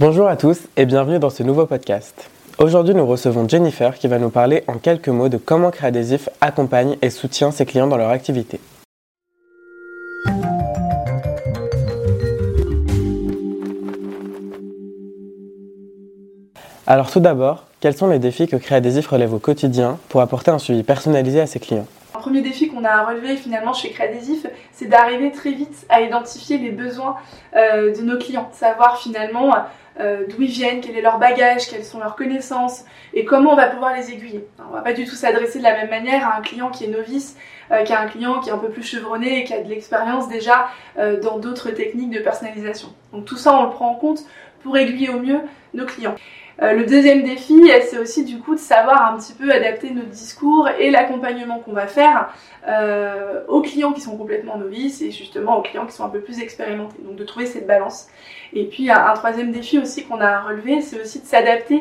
Bonjour à tous et bienvenue dans ce nouveau podcast. Aujourd'hui, nous recevons Jennifer qui va nous parler en quelques mots de comment Créadésif accompagne et soutient ses clients dans leur activité. Alors tout d'abord, quels sont les défis que Créadésif relève au quotidien pour apporter un suivi personnalisé à ses clients? Premier défi qu'on a relevé finalement chez Créadésif, c'est d'arriver très vite à identifier les besoins euh, de nos clients, savoir finalement euh, d'où ils viennent, quel est leur bagage, quelles sont leurs connaissances et comment on va pouvoir les aiguiller. on va pas du tout s'adresser de la même manière à un client qui est novice euh, qu'à un client qui est un peu plus chevronné et qui a de l'expérience déjà dans d'autres techniques de personnalisation. Donc tout ça, on le prend en compte pour aiguiller au mieux nos clients. Euh, le deuxième défi, c'est aussi du coup de savoir un petit peu adapter notre discours et l'accompagnement qu'on va faire euh, aux clients qui sont complètement novices et justement aux clients qui sont un peu plus expérimentés. Donc de trouver cette balance. Et puis un, troisième défi aussi qu'on a relevé, c'est aussi de s'adapter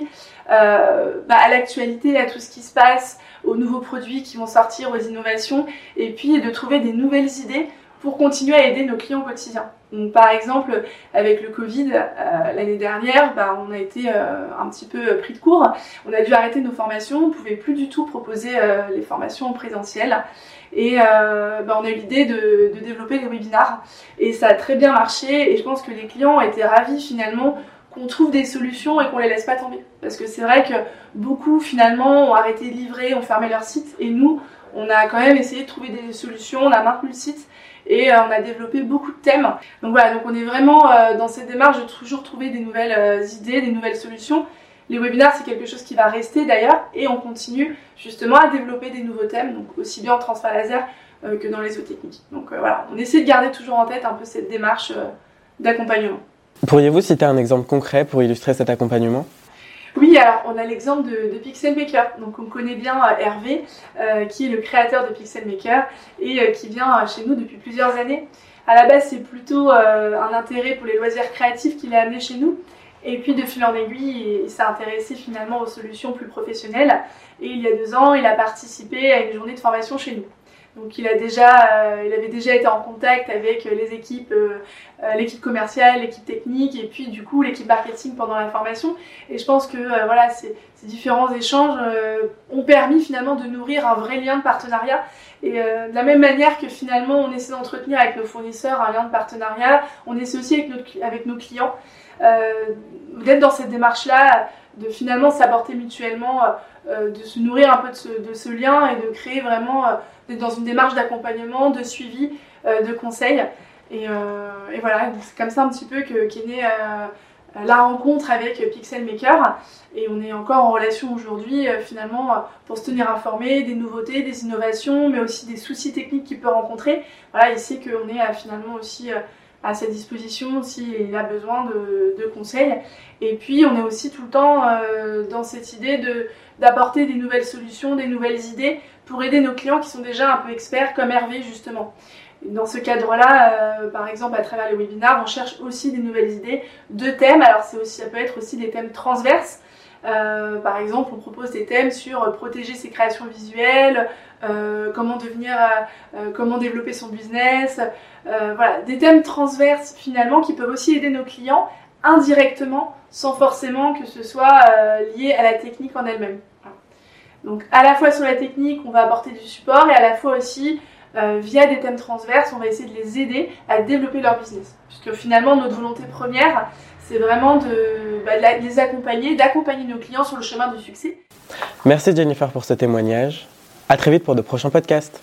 euh, bah, à l'actualité, à tout ce qui se passe, aux nouveaux produits qui vont sortir, aux innovations, et puis de trouver des nouvelles idées pour continuer à aider nos clients au quotidien. Donc, par exemple, avec le Covid, euh, l'année dernière, bah, on a été euh, un petit peu pris de court. On a dû arrêter nos formations, on ne pouvait plus du tout proposer euh, les formations en présentiel. Et bah, on a eu l'idée de, développer des webinars. Et ça a très bien marché. Et je pense que les clients été ravis finalement qu'on trouve des solutions et qu'on les laisse pas tomber. Parce que c'est vrai que beaucoup finalement ont arrêté de livrer, ont fermé leur site. Et nous, on a quand même essayé de trouver des solutions, on a maintenu le site et euh, on a développé beaucoup de thèmes. Donc voilà, donc on est vraiment euh, dans cette démarche de toujours trouver des nouvelles euh, idées, des nouvelles solutions. Les webinaires, c'est quelque chose qui va rester d'ailleurs et on continue justement à développer des nouveaux thèmes, donc aussi bien en transfert laser que dans les autres techniques. Donc voilà, on essaie de garder toujours en tête un peu cette démarche d'accompagnement. Pourriez-vous citer un exemple concret pour illustrer cet accompagnement? Oui, alors on a l'exemple de, Pixel Maker. Donc on connaît bien euh, Hervé, euh, qui est le créateur de Pixel Maker et euh, qui vient chez nous depuis plusieurs années. À la base, c'est plutôt un intérêt pour les loisirs créatifs qu'il a amené chez nous. Et puis de fil en aiguille, il s'est intéressé finalement aux solutions plus professionnelles. Et il y a deux ans, il a participé à une journée de formation chez nous. Donc euh, il avait déjà été en contact avec euh, les équipes, euh, l'équipe commerciale, l'équipe technique et puis du coup l'équipe marketing pendant la formation. Et je pense que voilà, ces, différents échanges ont permis finalement de nourrir un vrai lien de partenariat. Et de la même manière que finalement on essaie d'entretenir avec nos fournisseurs un lien de partenariat, on essaie aussi avec nos clients d'être dans cette démarche-là, de finalement s'apporter mutuellement, de se nourrir un peu de ce, lien et de créer vraiment dans une démarche d'accompagnement, de suivi, euh, de conseil. Euh, et, voilà, c'est comme ça un petit peu qu'est née euh, la rencontre avec Pixel Maker. Et on est encore en relation aujourd'hui, finalement, pour se tenir informé des nouveautés, des innovations, mais aussi des soucis techniques qu'il peut rencontrer. Voilà, il sait qu'on est finalement aussi à sa disposition s'il a besoin de, conseils. Et puis, on est aussi tout le temps dans cette idée de d'apporter des nouvelles solutions, des nouvelles idées pour aider nos clients qui sont déjà un peu experts, comme Hervé justement. Dans ce cadre-là, euh, par exemple, à travers les webinars, on cherche aussi des nouvelles idées de thèmes. Alors, c'est aussi, ça peut être aussi des thèmes transverses. Euh, par exemple, on propose des thèmes sur protéger ses créations visuelles, euh, comment devenir, comment développer son business. voilà, des thèmes transverses finalement qui peuvent aussi aider nos clients indirectement, sans forcément que ce soit lié à la technique en elle-même. Donc à la fois sur la technique, on va apporter du support et à la fois aussi euh, via des thèmes transverses, on va essayer de les aider à développer leur business. Puisque finalement, notre volonté première, c'est vraiment de, bah, de les accompagner, d'accompagner nos clients sur le chemin du succès. Merci Jennifer pour ce témoignage. À très vite pour de prochains podcasts.